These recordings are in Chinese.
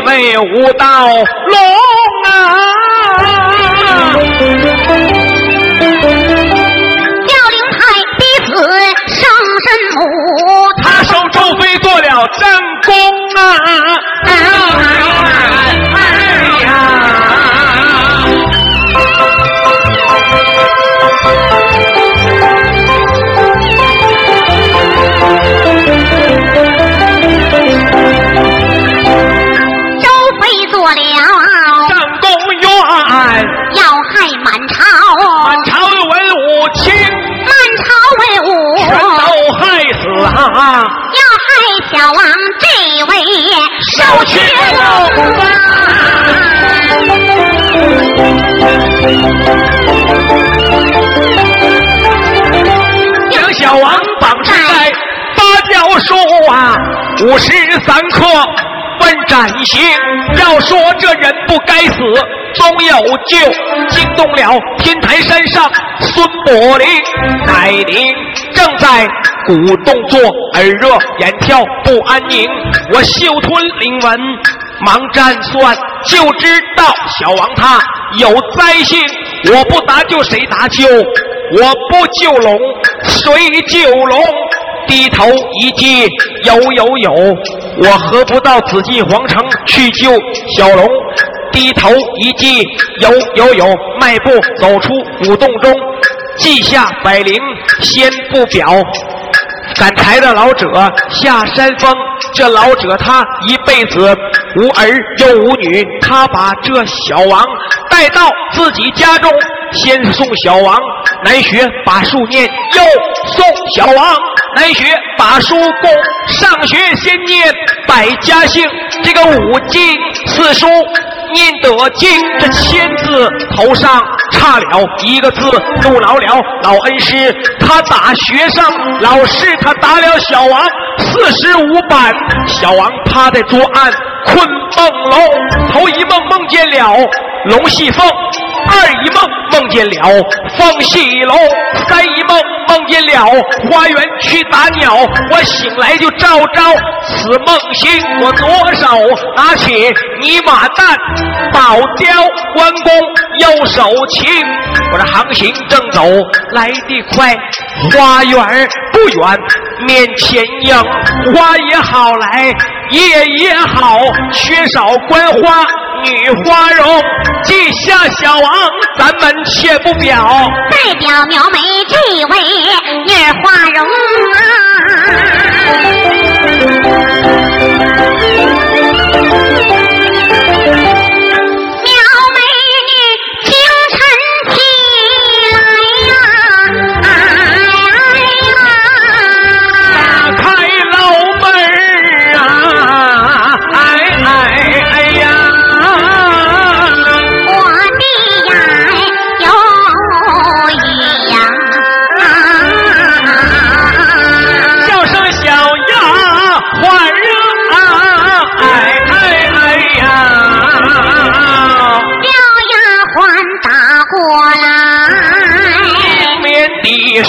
武道龙啊，要灵台弟子上神母，他受周飞做了正宫啊。受屈龙啊！将小王绑在芭蕉树啊，五时三刻问斩刑。要说这人不该死。总有救，惊动了天台山上孙伯林，乃林正在鼓动作，耳热眼跳不安宁。我嗅吞灵文，忙占算，就知道小王他有灾星。我不搭救谁搭救？我不救龙，谁救龙？低头一记，有有有，我何不到紫禁皇城去救小龙？低头一记，有有有，迈步走出古洞中，记下百灵先不表。赶柴的老者下山峰，这老者他一辈子无儿又无女，他把这小王带到自己家中，先送小王南学把书念，又送小王南学把书供。上学先念百家姓，这个五经四书。念得经这千字头上差了一个字，怒老了老恩师。他打学生老师，他打了小王四十五板。小王趴在桌案困梦楼，头一梦梦见了龙戏凤。二一梦梦见了凤戏楼，三一梦梦见了花园去打鸟。我醒来就照照此梦醒，我左手拿起泥马蛋，宝雕关公右手擎。我这航行正走来得快，花园不远面前迎，花也好来，叶也好，缺少观花。女花容，记下小王，咱们且不表。代表描眉这位女花容啊。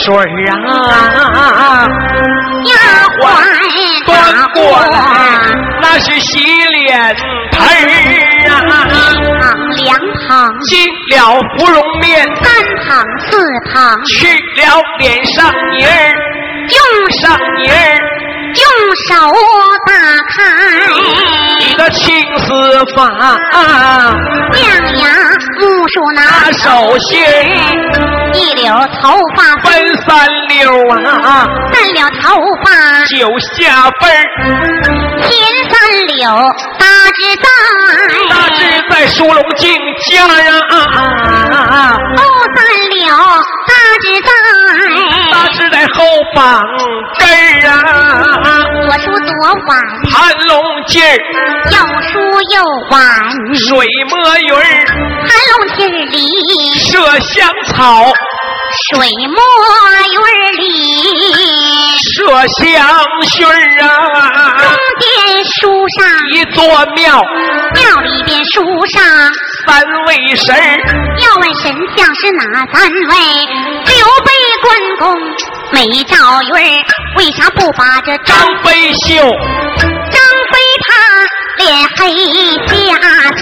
水啊，丫鬟端过来，那是洗脸盆啊。一旁两旁进了芙蓉面，三旁四旁去了脸上泥儿，用上泥儿，用手打开你的青丝发，亮牙木梳拿手心。一绺头发。分三绺啊，三绺头发。九下分前三绺大志在，大志在梳龙镜家啊，后三绺大志在，大志在后膀根啊，左梳左挽盘龙镜右梳右挽水墨云盘里麝香草。水墨云里麝香熏儿啊，中间书上一座庙，庙里边书上三位神要问神像是哪三位？刘备、关公、美赵云为啥不把这张飞秀？张飞他脸黑瞎子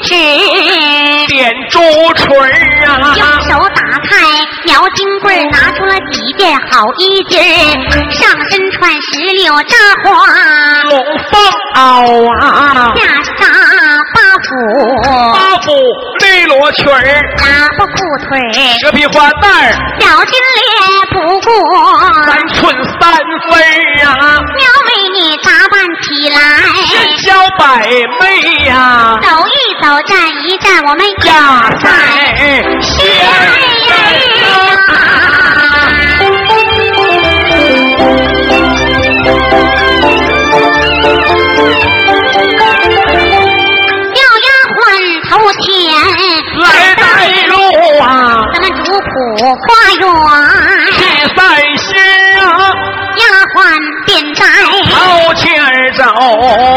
点朱唇啊，用手打开描金柜，拿出了几件好衣襟上身穿石榴扎花龙凤袄啊，下上八府八府绿罗裙儿，喇叭裤腿蛇皮花带，小金莲不过三寸三分啊，苗美你打扮起来身娇百媚呀。走一走，站一站，我们压在仙人叫丫鬟头前来带路啊，咱们主仆花园前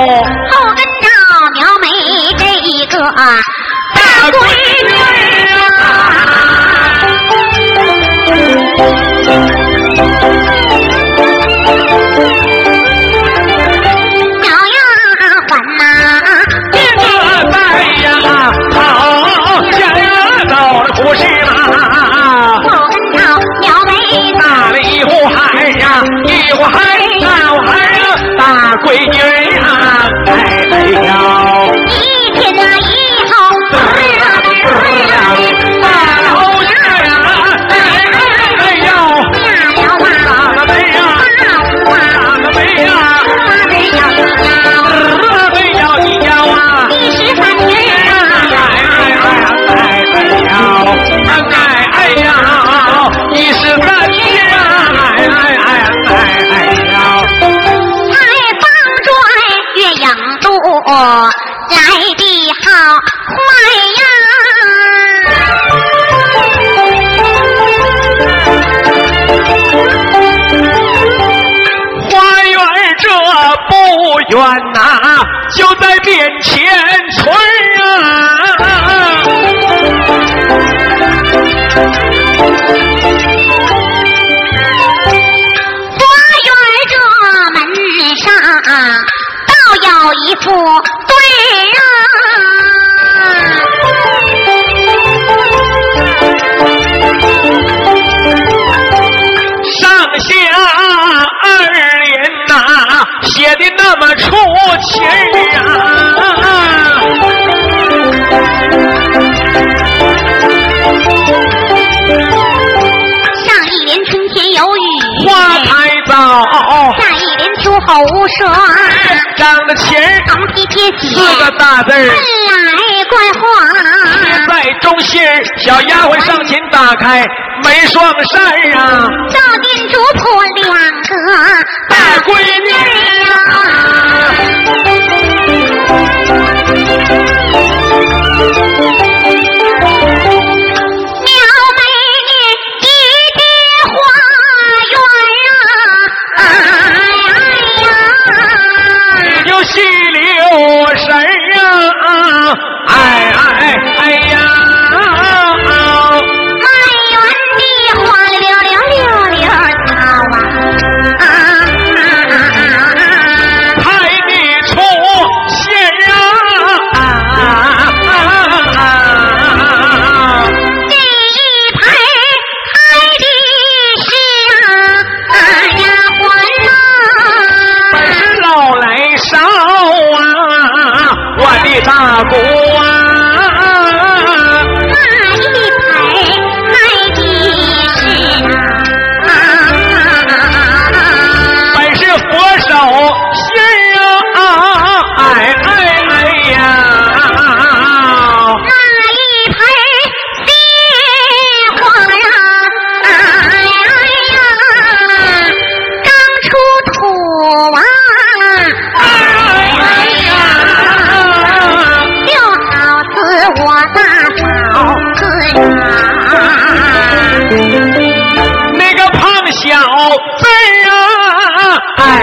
的钱儿，长皮贴写四个大字儿，来怪花。在中心小丫鬟上前打开门双扇啊，赵店主婆两个大闺女 Oh.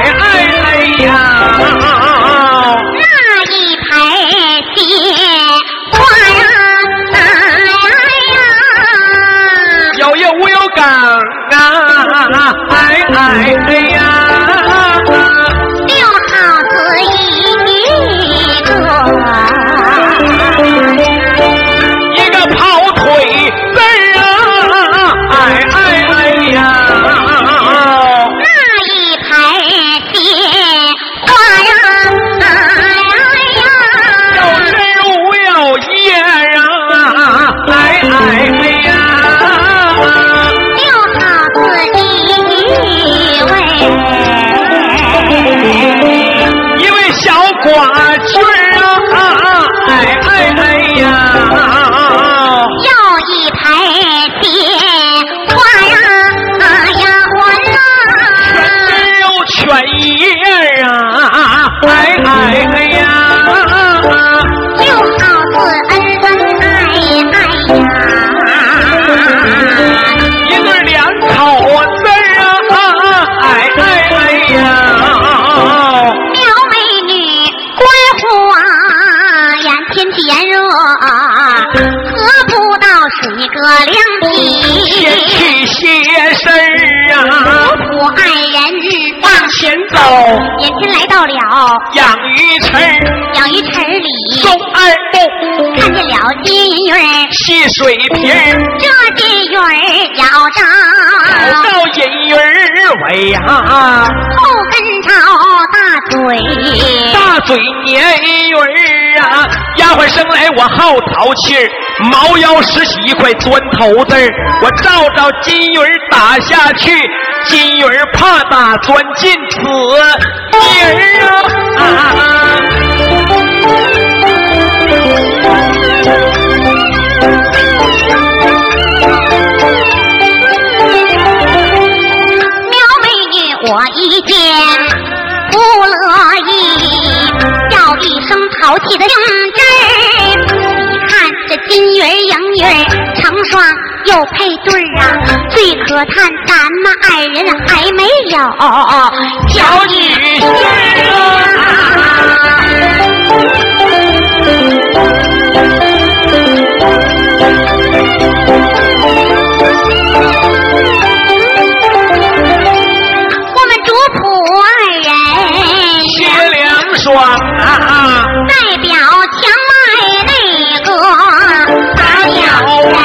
眼养鱼池，养鱼池里。松二木，看见了金鱼儿戏水瓶，这金鱼儿要找找到银鱼儿尾啊，后跟着大嘴。大嘴鲶鱼儿啊，丫鬟生来我好淘气儿，猫腰拾起一块砖头子儿，我照照金鱼儿打下去。金鱼儿怕打钻进此鱼儿啊！苗美女，我一见不乐意，叫一声淘气的精致。你看这金鱼儿、银鱼儿成双。又配对儿啊，最可叹咱们二人还没有小女婿代表墙外那个打小王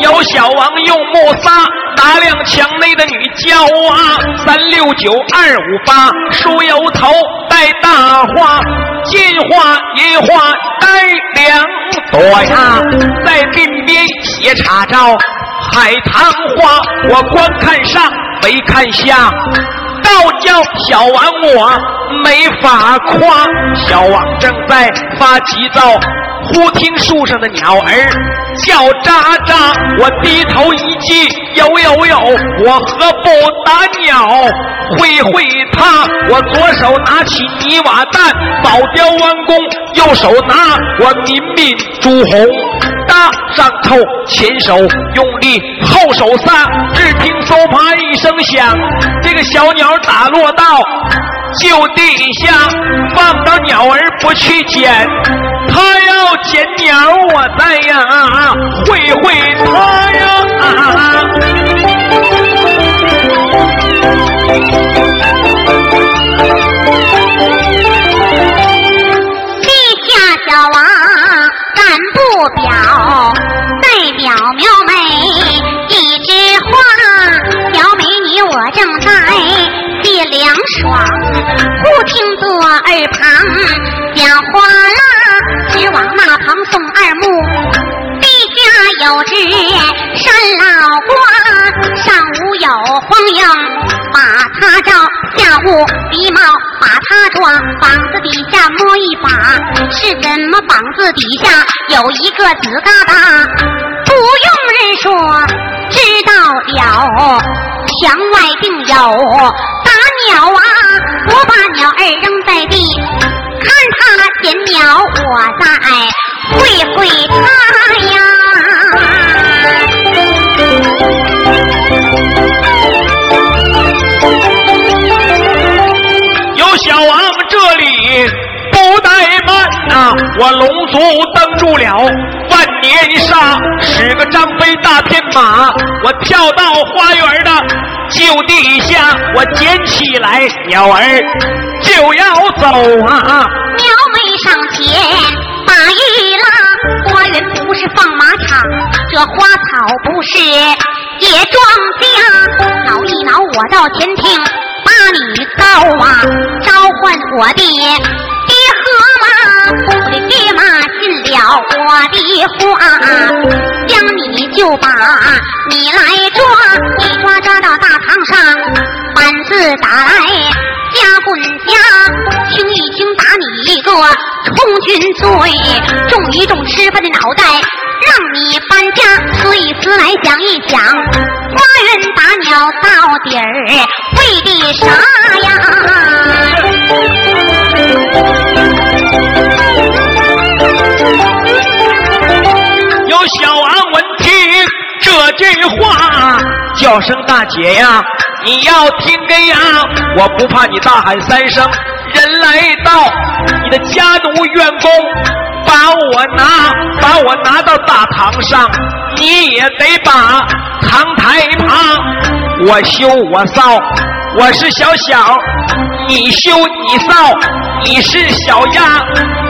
有小王用木沙打量墙内的女娇啊三六九二五八梳油头戴大花金花银花带两我呀，在鬓边写插招，海棠花，我观看上没看下。倒叫小王我没法夸，小王正在发急躁，忽听树上的鸟儿叫喳喳，我低头一记，有有有，我何不打鸟会会它？我左手拿起泥瓦蛋，扫雕弯弓，右手拿我民民朱红。上头，前手用力，后手撒，只听嗖啪一声响，这个小鸟打落到就地下，放到鸟儿不去捡，他要捡鸟，我在呀，会会他呀。地忽听左耳旁讲话啦，直往那旁送二目。地下有只山老瓜，上午有黄莺把它照，下午狸猫把它抓，膀子底下摸一把，是怎么膀子底下有一个紫疙瘩？不用人说，知道了，墙外定有打鸟啊！我把鸟儿扔在地，看它衔鸟，我在会会它呀。有小王这里、我龙族登住了万年沙，使个张飞大天马，我跳到花园的旧地下，我捡起来鸟儿就要走啊！苗妹上前把一拉，花园不是放马场，这花草不是野庄稼。挠一挠我到前厅，把你告啊，召唤我爹，我的爹妈信了我的话，将你就把你来抓，一抓抓到大堂上，板子打来。家棍家，轻一轻打你一个充军罪，重一重吃饭的脑袋，让你搬家。思一思来想一想，花园打鸟到底儿为的啥呀？这句话，叫声大姐呀，你要听个呀！我不怕你大喊三声，人来到，你的家奴员工把我拿，把我拿到大堂上，你也得把堂台旁，我羞我扫，我是小小，你修你扫，你是小鸭，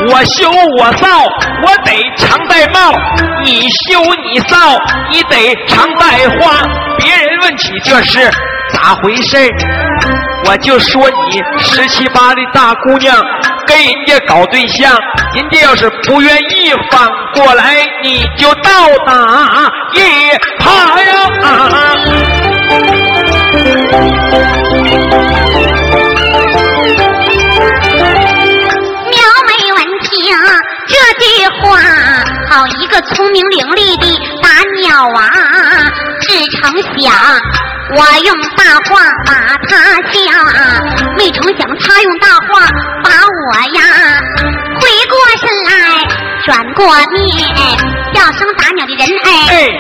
我修我扫，我得常戴帽，你修你扫，你得常戴花。别人问起这是咋回事我就说你十七八的大姑娘跟人家搞对象，人家要是不愿意，反过来你就倒打一耙呀！苗好一个聪明伶俐的打鸟啊！只成想我用大话把他吓，没成想他用大话把我呀回过身来，转过面，叫声打鸟的人哎，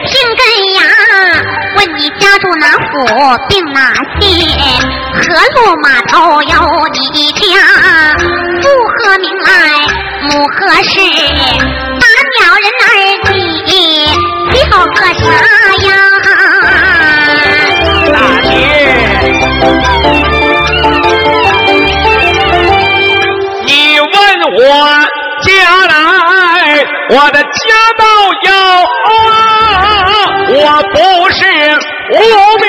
听根呀，问你家住哪府，并哪县，何路码头有你家？父何名来，母何氏？打鸟人儿你叫个啥呀？大姐，你问我家来，我的家道要啊，我不是无名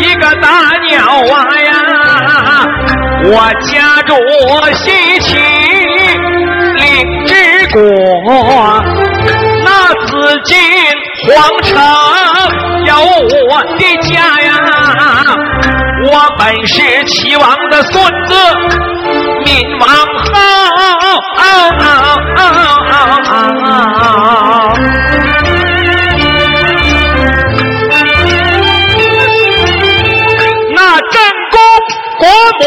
一个大鸟娃呀，我家住西岐国，那紫金皇城有我的家呀，我本是齐王的孙子，闵王后。国母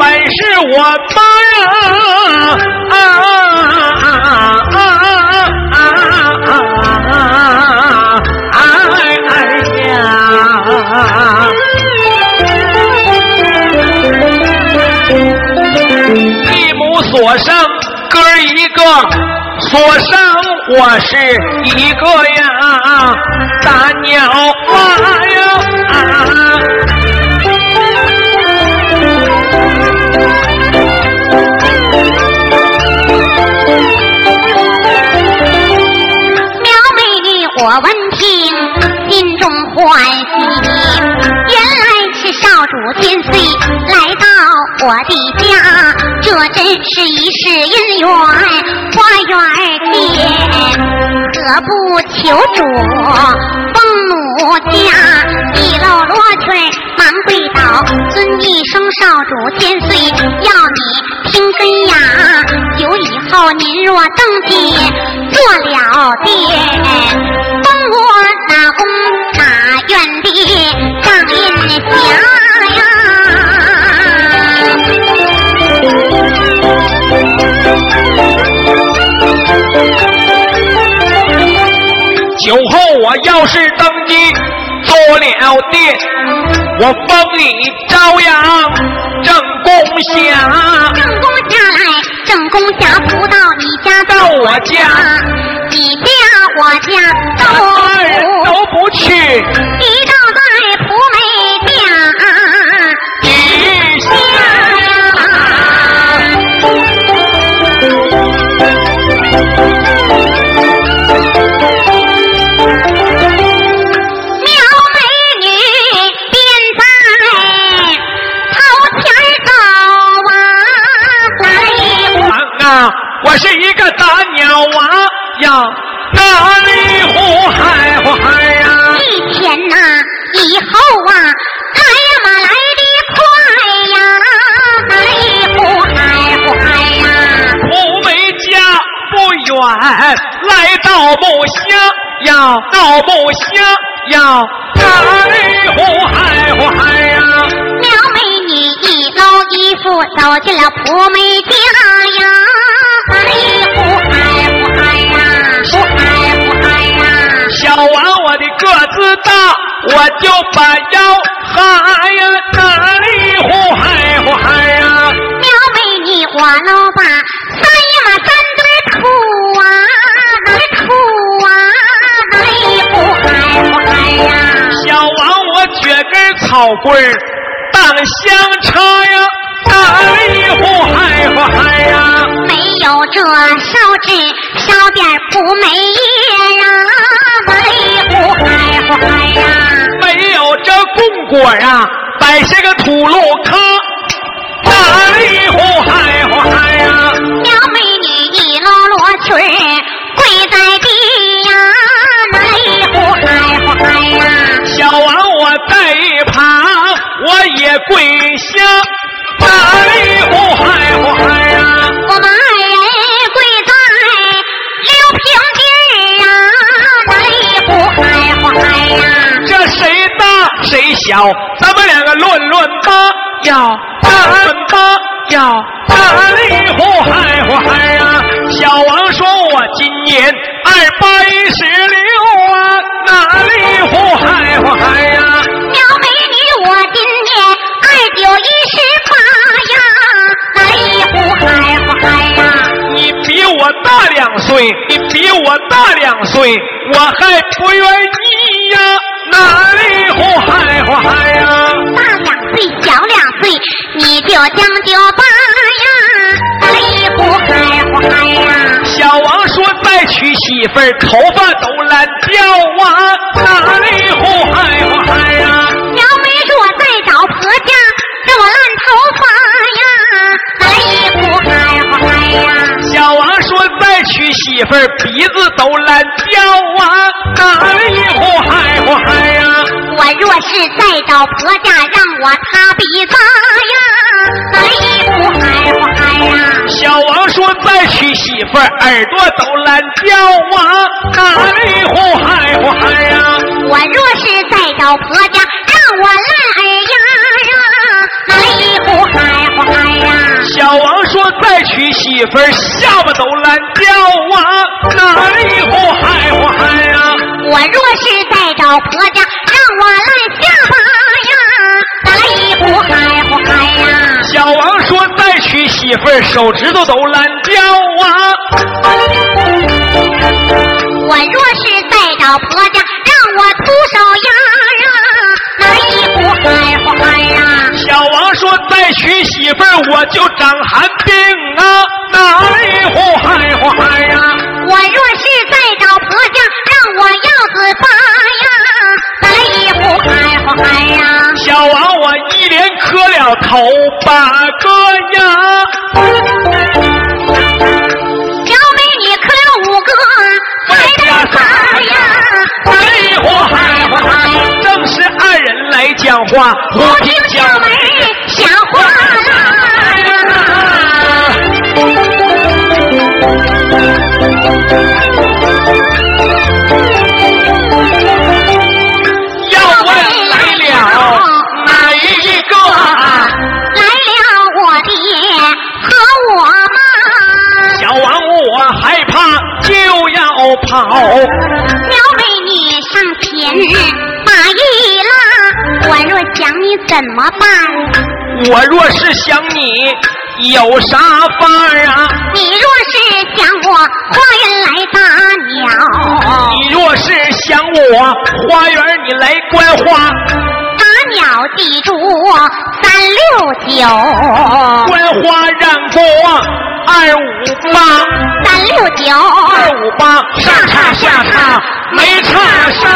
本是我妈呀！啊啊啊啊啊！哎呀！一母所生哥一个，所生我是一个呀，大鸟花呀！我，真是一世姻缘花园见。何不求主封奴家？一搂罗裙忙跪倒，尊一声少主千岁，要你听根呀。久以后您若登基做了殿，封。我那公酒后我要是登基做了爹，我封你朝阳正宫霞。正宫下来，正宫下不到你家到我家，你要到木乡，要哪里呼海呼海呀！苗美女一搂衣服走进了蒲梅家呀，哪呼海呼海呀！小王，我的个子大，我就把腰嗨呀，根草棍当香插呀，哪里呼嗨呼嗨呀？没有这烧纸烧点不美呀，哪里呼嗨呼嗨呀？没有这供果呀，摆些个土路炕，哪里呼嗨呼嗨呀？苗美女一搂罗裙跪在地呀，王我在一旁，我也跪下，哪里呼嗨呼嗨呀？我们二人跪在六平地啊，哪里呼嗨呼嗨呀？这谁大谁小，咱们两个论论吧，要论吧，要哪里呼嗨呼嗨呀？小王说我今年二八一十六啊，哪里呼嗨呼嗨呀？苗美女，我今年二九一十八呀，哪里呼嗨呼嗨呀？你比我大两岁，你比我大两岁，我还不愿意呀，哪里呼嗨呼嗨呀？大两岁，小两岁，你就将就吧娶媳妇儿头发都乱掉啊哪里有祸害花呀小妹若再找婆家让我烂头发呀哪里有祸害呀小王说再娶媳妇儿鼻子都烂掉啊哪里有祸害呀我若是再找婆家让我擦鼻子呀哎呼嗨呼嗨呀！小王说再娶媳妇儿，耳朵都烂掉啊！哎呼嗨呼嗨呀！我若是再找婆家，让我烂耳呀！哎呼嗨呼嗨呀！小王说再娶媳妇儿，下巴都烂掉啊！哎呼嗨呼嗨呀！我若是再找婆家，让我烂下巴媳妇儿，手指头都烂掉啊！我若是再找婆家，让我徒手呀！哎呼嗨呼嗨呀！小王说再娶媳妇儿，我就长寒病啊！哎呼嗨呼嗨呀！我若是再找婆家，让我要子发呀！哎呼嗨呼小王我一连磕了头八个呀！小美你磕了五个，还得仨呀！哎呼嗨呼嗨，正是二人来讲话，我听小梅办？我若是想你有啥法儿啊？你若是想我花园来打鸟，你若是想我花园你来观花，打鸟记住三六九，观花让过二五八，三六九，二五八上叉下叉没差上！